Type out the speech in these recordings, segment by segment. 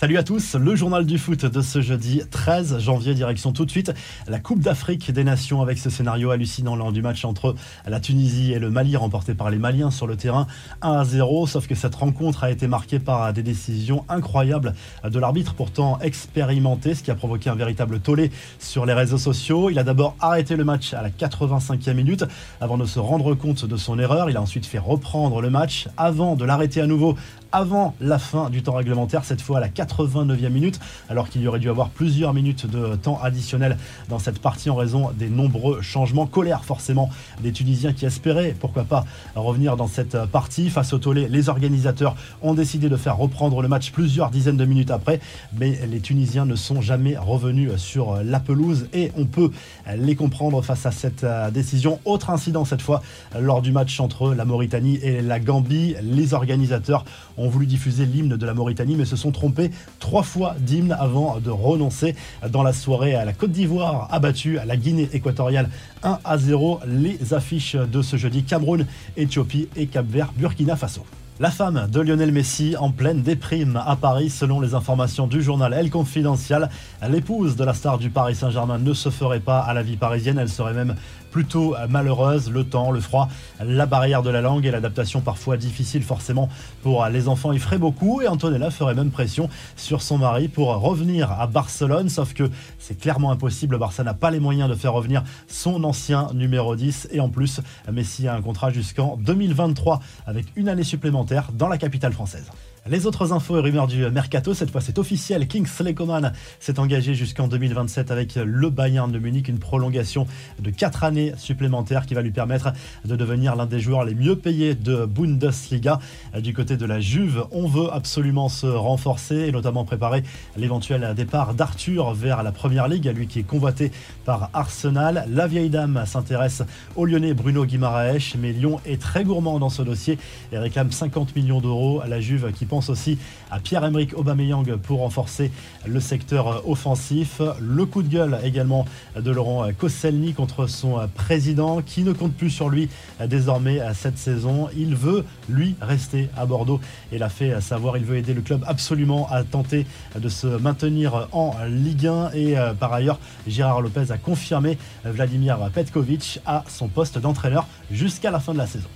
Salut à tous, le journal du foot de ce jeudi 13 janvier, direction tout de suite la Coupe d'Afrique des Nations avec ce scénario hallucinant lors du match entre la Tunisie et le Mali remporté par les Maliens sur le terrain 1 à 0, sauf que cette rencontre a été marquée par des décisions incroyables de l'arbitre pourtant expérimenté, ce qui a provoqué un véritable tollé sur les réseaux sociaux. Il a d'abord arrêté le match à la 85e minute avant de se rendre compte de son erreur, il a ensuite fait reprendre le match avant de l'arrêter à nouveau avant la fin du temps réglementaire, cette fois à la 89e minute, alors qu'il y aurait dû avoir plusieurs minutes de temps additionnel dans cette partie en raison des nombreux changements. Colère forcément des Tunisiens qui espéraient, pourquoi pas, revenir dans cette partie. Face au tollé, les organisateurs ont décidé de faire reprendre le match plusieurs dizaines de minutes après, mais les Tunisiens ne sont jamais revenus sur la pelouse et on peut les comprendre face à cette décision. Autre incident cette fois lors du match entre la Mauritanie et la Gambie, les organisateurs ont voulu diffuser l'hymne de la Mauritanie, mais se sont trompés trois fois d'hymne avant de renoncer dans la soirée à la Côte d'Ivoire, a battu la Guinée équatoriale 1 à 0. Les affiches de ce jeudi Cameroun, Éthiopie et Cap-Vert, Burkina Faso. La femme de Lionel Messi en pleine déprime à Paris, selon les informations du journal El Confidential. L'épouse de la star du Paris Saint-Germain ne se ferait pas à la vie parisienne, elle serait même plutôt malheureuse. Le temps, le froid, la barrière de la langue et l'adaptation parfois difficile forcément pour les enfants y ferait beaucoup. Et Antonella ferait même pression sur son mari pour revenir à Barcelone. Sauf que c'est clairement impossible. Barça n'a pas les moyens de faire revenir son ancien numéro 10. Et en plus, Messi a un contrat jusqu'en 2023 avec une année supplémentaire dans la capitale française. Les autres infos et rumeurs du mercato, cette fois c'est officiel. Kingsley Coman s'est engagé jusqu'en 2027 avec le Bayern de Munich, une prolongation de 4 années supplémentaires qui va lui permettre de devenir l'un des joueurs les mieux payés de Bundesliga. Du côté de la Juve, on veut absolument se renforcer et notamment préparer l'éventuel départ d'Arthur vers la Première Ligue, lui qui est convoité par Arsenal. La vieille dame s'intéresse au Lyonnais Bruno Guimaraes, mais Lyon est très gourmand dans ce dossier et réclame 50 millions d'euros à la Juve qui pense aussi à Pierre-Emerick Aubameyang pour renforcer le secteur offensif. Le coup de gueule également de Laurent Koscielny contre son président qui ne compte plus sur lui désormais cette saison. Il veut, lui, rester à Bordeaux et l'a fait savoir. Il veut aider le club absolument à tenter de se maintenir en Ligue 1. Et euh, par ailleurs, Gérard Lopez a confirmé Vladimir Petkovic à son poste d'entraîneur jusqu'à la fin de la saison.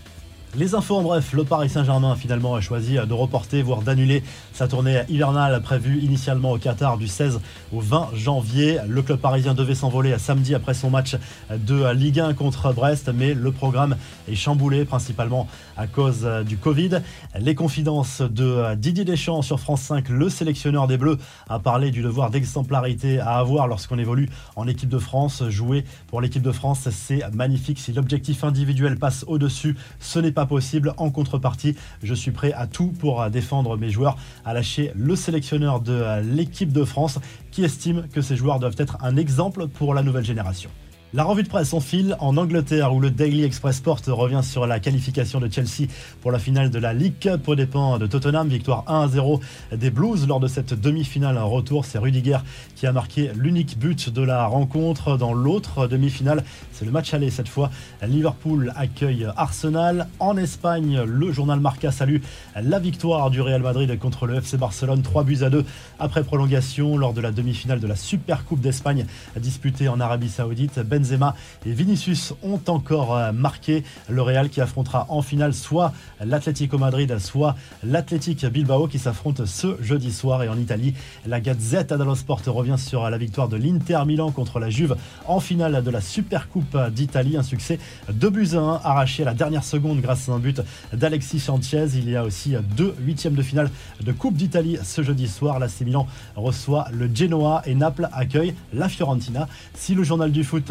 Les infos en bref, le Paris Saint-Germain a finalement choisi de reporter, voire d'annuler sa tournée hivernale prévue initialement au Qatar du 16 au 20 janvier. Le club parisien devait s'envoler samedi après son match de Ligue 1 contre Brest, mais le programme est chamboulé principalement à cause du Covid. Les confidences de Didier Deschamps sur France 5, le sélectionneur des Bleus, a parlé du devoir d'exemplarité à avoir lorsqu'on évolue en équipe de France. Jouer pour l'équipe de France, c'est magnifique. Si l'objectif individuel passe au-dessus, ce n'est pas possible. En contrepartie, je suis prêt à tout pour défendre mes joueurs, à lâcher le sélectionneur de l'équipe de France qui estime que ces joueurs doivent être un exemple pour la nouvelle génération. La revue de presse en file en Angleterre où le Daily Express Sport revient sur la qualification de Chelsea pour la finale de la League Cup au dépens de Tottenham. Victoire 1 0 des Blues lors de cette demi-finale en retour. C'est Rudiger qui a marqué l'unique but de la rencontre. Dans l'autre demi-finale, c'est le match aller cette fois. Liverpool accueille Arsenal. En Espagne, le journal Marca salue la victoire du Real Madrid contre le FC Barcelone. 3 buts à 2 après prolongation lors de la demi-finale de la Super Coupe d'Espagne disputée en Arabie Saoudite. Benzema et Vinicius ont encore euh, marqué le Real qui affrontera en finale soit l'Atlético Madrid, soit l'Athletic Bilbao qui s'affrontent ce jeudi soir. Et en Italie, la Gazzetta dello Sport revient sur la victoire de l'Inter Milan contre la Juve en finale de la Super Coupe d'Italie. Un succès de buts à 1 arraché à la dernière seconde grâce à un but d'Alexis Sanchez. Il y a aussi deux huitièmes de finale de Coupe d'Italie ce jeudi soir. La Milan reçoit le Genoa et Naples accueille la Fiorentina. Si le journal du foot